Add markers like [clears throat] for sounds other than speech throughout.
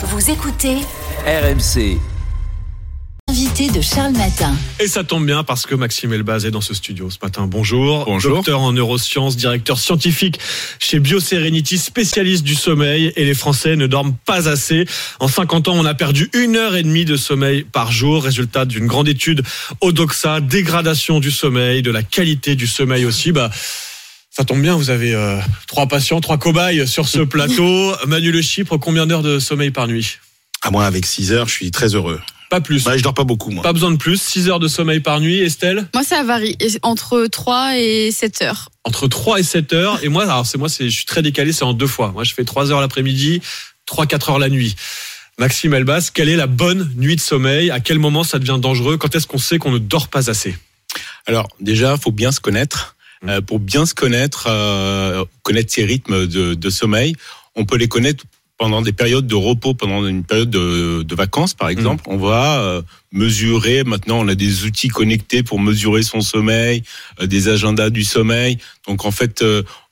Vous écoutez RMC. invité de Charles Matin. Et ça tombe bien parce que Maxime Elbaz est dans ce studio ce matin. Bonjour. Bonjour. Docteur en neurosciences, directeur scientifique chez BioSerenity, spécialiste du sommeil. Et les Français ne dorment pas assez. En 50 ans, on a perdu une heure et demie de sommeil par jour. Résultat d'une grande étude au Doxa. Dégradation du sommeil, de la qualité du sommeil aussi. Bah, ça tombe bien, vous avez euh, trois patients, trois cobayes sur ce [laughs] plateau. Manu Le Chypre, combien d'heures de sommeil par nuit? À moi, avec 6 heures, je suis très heureux. Pas plus. Bah, je dors pas beaucoup, moi. Pas besoin de plus. 6 heures de sommeil par nuit. Estelle? Moi, ça varie entre 3 et 7 heures. entre 3 et 7 heures. Et moi, alors c'est moi, c'est, je suis très décalé, c'est en deux fois. Moi, je fais 3 heures l'après-midi, 3, 4 heures la nuit. Maxime Elbas, quelle est la bonne nuit de sommeil? À quel moment ça devient dangereux? Quand est-ce qu'on sait qu'on ne dort pas assez? Alors, déjà, faut bien se connaître. Mm. Euh, pour bien se connaître, euh, connaître ses rythmes de, de sommeil, on peut les connaître pendant des périodes de repos, pendant une période de, de vacances, par exemple. On va euh, mesurer, maintenant, on a des outils connectés pour mesurer son sommeil, des agendas du sommeil. Donc, en fait,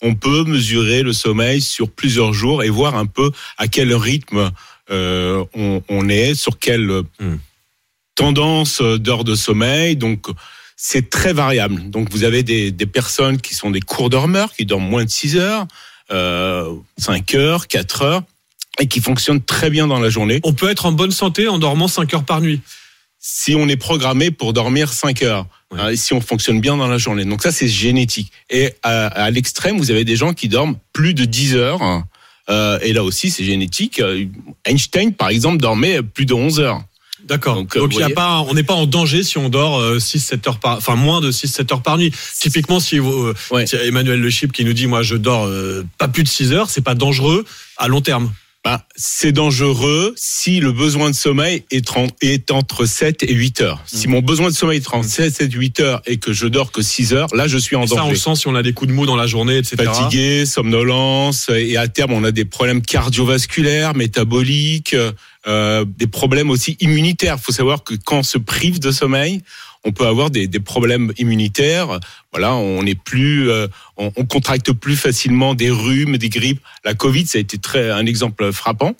on peut mesurer le sommeil sur plusieurs jours et voir un peu à quel rythme on, on est, sur quelle Mm. tendance d'heures de sommeil. Donc, c'est très variable. Donc, vous avez des, des personnes qui sont des cours dormeurs, qui dorment moins de 6 heures, euh, 5 heures, 4 heures, et qui fonctionnent très bien dans la journée. On peut être en bonne santé en dormant 5 heures par nuit. Si on est programmé pour dormir 5 heures, Ouais. hein, et si on fonctionne bien dans la journée. Donc ça, c'est génétique. Et à, à l'extrême, vous avez des gens qui dorment plus de 10 heures. Euh, et là aussi, c'est génétique. Euh, Einstein, par exemple, dormait plus de 11 heures. D'accord. Donc, Donc, euh, il y a pas, on n'est pas en danger si on dort 6-7 heures par, enfin moins de 6-7 heures par nuit. Typiquement, si vous, euh, Ouais. si Emmanuel Le Chip qui nous dit, moi, je dors euh, pas plus de 6 heures, c'est pas dangereux à long terme. Bah, c'est dangereux si le besoin de sommeil est, est entre 7 et 8 heures. Si mon besoin de sommeil est entre 7 et 8 heures et que je dors que 6 heures, là, je suis en Et ça, on danger. le sent si on a des coups de mou dans la journée, etc. fatigué, somnolence, et à terme on a des problèmes cardiovasculaires, métaboliques, euh, des problèmes aussi immunitaires. Il faut savoir que quand on se prive de sommeil, on peut avoir des, des problèmes immunitaires. Voilà, on est plus, euh, on, on contracte plus facilement des rhumes, des grippes. La Covid, ça a été très un exemple frappant.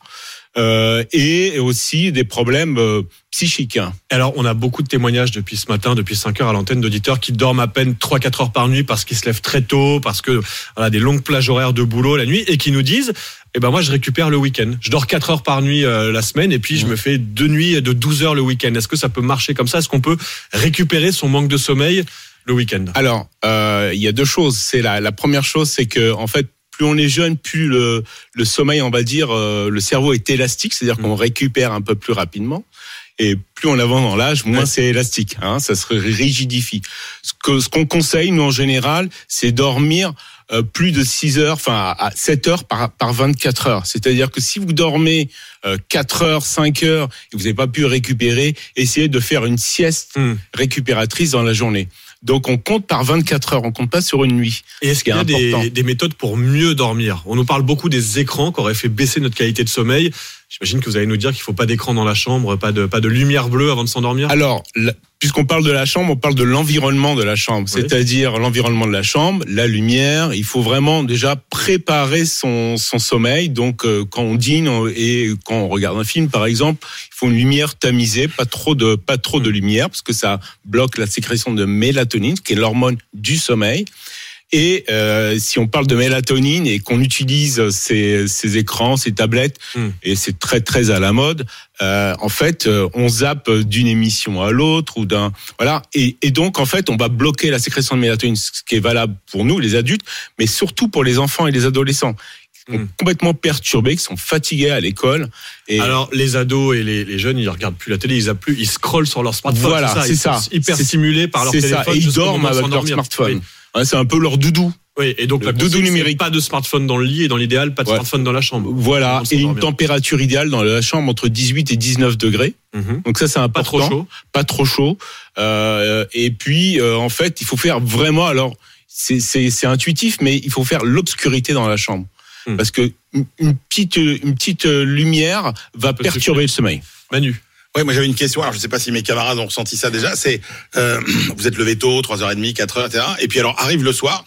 Euh, et aussi des problèmes euh, psychiques. hein. Alors, on a beaucoup de témoignages depuis ce matin, depuis 5 heures à l'antenne d'auditeurs qui dorment à peine 3-4 heures par nuit parce qu'ils se lèvent très tôt, parce que voilà, des longues plages horaires de boulot la nuit et qui nous disent eh ben moi je récupère le week-end. Je dors 4 heures par nuit euh, la semaine et puis je me fais deux nuits de 12 heures le week-end. Est-ce que ça peut marcher comme ça? Est-ce qu'on peut récupérer son manque de sommeil le week-end? Alors, euh, il y a deux choses. C'est la, la première chose, c'est que en fait, plus on est jeune, plus le, le sommeil, on va dire, euh, le cerveau est élastique, c'est-à-dire qu'on récupère un peu plus rapidement. Et plus on avance dans l'âge, moins Ouais. c'est élastique. Hein, ça se rigidifie. Ce que ce qu'on conseille, nous en général, c'est dormir plus de 6 heures, enfin à 7 heures par, par 24 heures. C'est-à-dire que si vous dormez euh, 4 heures, 5 heures et vous n'avez pas pu récupérer, essayez de faire une sieste Hmm. récupératrice dans la journée. Donc on compte par 24 heures, on compte pas sur une nuit. Et est-ce qu'il y a des, des méthodes pour mieux dormir? On nous parle beaucoup des écrans qui auraient fait baisser notre qualité de sommeil. J'imagine que vous allez nous dire qu'il faut pas d'écran dans la chambre, pas de, pas de lumière bleue avant de s'endormir. Alors, puisqu'on parle de la chambre, on parle de l'environnement de la chambre, Oui. c'est-à-dire l'environnement de la chambre, la lumière. Il faut vraiment déjà préparer son, son sommeil. Donc, euh, quand on dîne et quand on regarde un film, par exemple, il faut une lumière tamisée, pas trop de pas trop de lumière, parce que ça bloque la sécrétion de mélatonine, qui est l'hormone du sommeil. Et euh, si on parle de mélatonine et qu'on utilise ces, ces écrans, ces tablettes, Hmm. et c'est très très à la mode, euh, en fait, euh, on zappe d'une émission à l'autre ou d'un voilà, et, et donc en fait, on va bloquer la sécrétion de mélatonine, ce qui est valable pour nous, les adultes, mais surtout pour les enfants et les adolescents qui sont Hmm. complètement perturbés, qui sont fatigués à l'école. Et Alors, les ados et les, les jeunes, ils regardent plus la télé, ils plus, ils scrollent sur leur smartphone. Voilà, c'est Ils ça. sont hyper stimulés par leur téléphone. ça, et ils dorment avec leur smartphone. Oui. Ouais, c'est un peu leur doudou. Oui, et donc Le la doudou numérique. Pas de smartphone dans le lit et dans l'idéal, pas de Ouais. smartphone dans la chambre. Voilà, et une température idéale dans la chambre entre 18 et 19 degrés. Mhm. Donc ça, c'est important. Pas trop chaud. pas trop chaud. Euh, et puis, euh, en fait, il faut faire vraiment. Alors, c'est c'est c'est intuitif, mais il faut faire l'obscurité dans la chambre, Hmm. parce que une- petite une petite euh, lumière va perturber le sommeil. Manu. Oui, moi j'avais une question. Alors je sais pas si mes camarades ont ressenti ça déjà. C'est euh, [clears throat] vous êtes levé tôt, 3h30, 4h, etc. Et puis alors arrive le soir,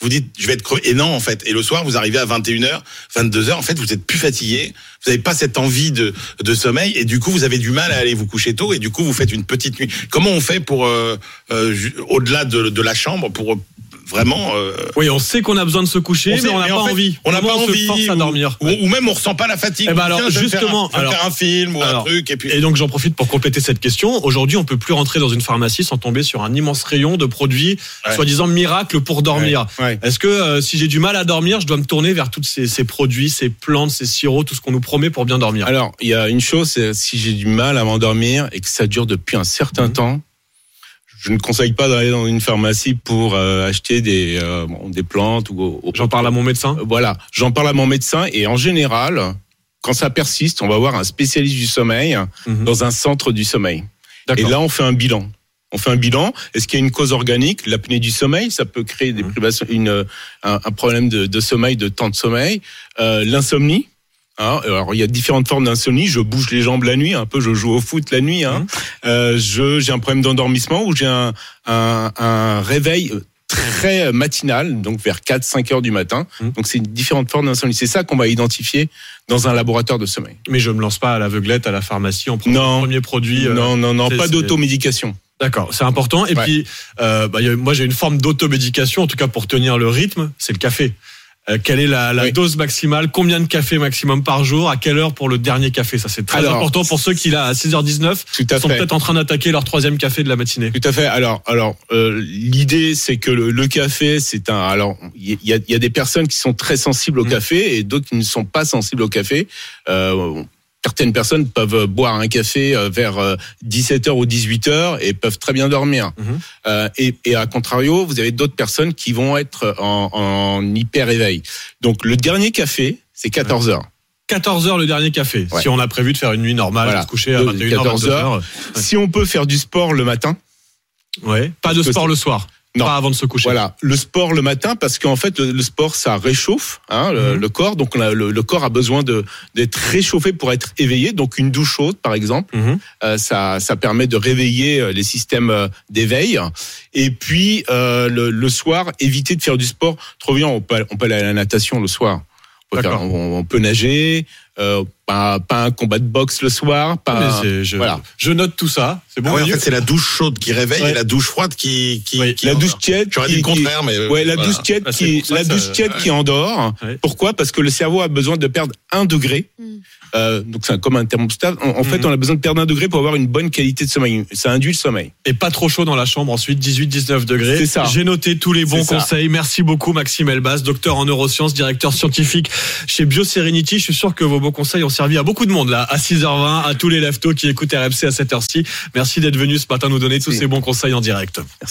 vous dites je vais être crevé. Et non en fait. Et le soir vous arrivez à 21h, 22h, en fait vous êtes plus fatigué, vous n'avez pas cette envie de, de sommeil et du coup vous avez du mal à aller vous coucher tôt et du coup vous faites une petite nuit. Comment on fait pour euh, euh, au-delà de, de la chambre pour vraiment euh, Oui, on sait qu'on a besoin de se coucher, sait, mais on n'a pas en fait, envie. On n'a pas on se force à ou- dormir. Ou, ou même on ressent pas la fatigue. Eh ben alors, tiens, me faire un- justement, faire un film ou alors, un truc et puis. Et donc j'en profite pour compléter cette question. Aujourd'hui, on peut plus rentrer dans une pharmacie sans tomber sur un immense rayon de produits Ouais. soi-disant miracles pour dormir. Ouais. Est-ce que euh, si j'ai du mal à dormir, je dois me tourner vers tous ces, ces produits, ces plantes, ces sirops, tout ce qu'on nous promet pour bien dormir? Alors, il y a une chose, c'est si j'ai du mal à m'endormir et que ça dure depuis un certain Mhm. temps, je ne conseille pas d'aller dans une pharmacie pour euh, acheter des, euh, bon, des plantes ou. ou- J'en parle à mon médecin. Euh, Voilà, j'en parle à mon médecin et en général, quand ça persiste, on va voir un spécialiste du sommeil Mhm. dans un centre du sommeil. Et là, on fait un bilan. On fait un bilan. Est-ce qu'il y a une cause organique? L'apnée du sommeil, ça peut créer des Mhm. privations, une, euh, un, un problème de, de sommeil, de temps de sommeil. Euh, L'insomnie? Hein. alors, il y a différentes formes d'insomnie. Je bouge les jambes la nuit, un peu. Je joue au foot la nuit. Hein. Mhm. Euh, je j'ai un problème d'endormissement ou j'ai un, un, un réveil très matinal, donc vers 4-5 heures du matin. Mhm. Donc, c'est différentes formes d'insomnie. C'est ça qu'on va identifier dans un laboratoire de sommeil. Mais je me lance pas à l'aveuglette à la pharmacie en prenant le premier produit. euh, non, non, non, pas d'automédication. D'accord, c'est important. Et Ouais. puis, euh, bah, moi j'ai une forme d'automédication, en tout cas pour tenir le rythme, c'est le café. Euh, quelle est la, la Oui. dose maximale? Combien de café maximum par jour? À quelle heure pour le dernier café? Ça c'est très Alors, important pour ceux qui là à 6h19 Tout à sont peut-être en train d'attaquer leur troisième café de la matinée. Tout à fait. Alors, alors, euh, l'idée, c'est que le, le café, c'est un. Alors, il y a, y a des personnes qui sont très sensibles au Mhm. café et d'autres qui ne sont pas sensibles au café. Euh, certaines personnes peuvent boire un café euh, vers 17h ou 18h et peuvent très bien dormir. Mhm. Euh, et, et à contrario, vous avez d'autres personnes qui vont être en, en hyper éveil. Donc, le dernier café, c'est 14h. 14h le dernier café. Ouais. Si on a prévu de faire une nuit normale, Voilà. de se coucher à De- 21h, 14 22h. Si on peut faire du sport le matin, Ouais. Pas de sport le soir. Non. Pas avant de se coucher. Voilà, le sport le matin parce qu'en fait le, le sport ça réchauffe hein, le, Mhm. le corps, donc on a, le, le corps a besoin d'être réchauffé pour être éveillé. Donc une douche chaude par exemple, Mhm. euh, ça ça permet de réveiller euh, les systèmes euh, d'éveil. Et puis euh, le, le soir, éviter de faire du sport trop bien. On peut on peut aller à la natation le soir. On peut, D'accord. faire- on, on peut nager. Euh, pas pas un combat de boxe le soir. Pas c'est- je, voilà. je note tout ça. C'est bon. Ah ouais, en fait, c'est la douche chaude qui réveille Ouais. et la douche froide qui. qui, Oui, qui la douche endort. tiède. J'aurais dit le contraire, mais. Ouais, la voilà. douche tiède Ah, qui, la douche ça- tiède qui endort. Ouais. Pourquoi? Parce que le cerveau a besoin de perdre un degré. Euh, donc c'est un- comme un thermostat. En, en fait, Mhm. on a besoin de perdre un degré pour avoir une bonne qualité de sommeil. Ça induit le sommeil. et pas trop chaud dans la chambre ensuite 18-19 degrés C'est ça. j'ai noté tous les bons ça. conseils merci beaucoup Maxime Elbas docteur en neurosciences directeur scientifique chez BioSerenity je suis sûr que vos bons conseils ont servi à beaucoup de monde là à 6h20 à tous les leftos qui écoutent RMC à cette heure-ci merci d'être venu ce matin nous donner tous ces bons conseils en direct Merci.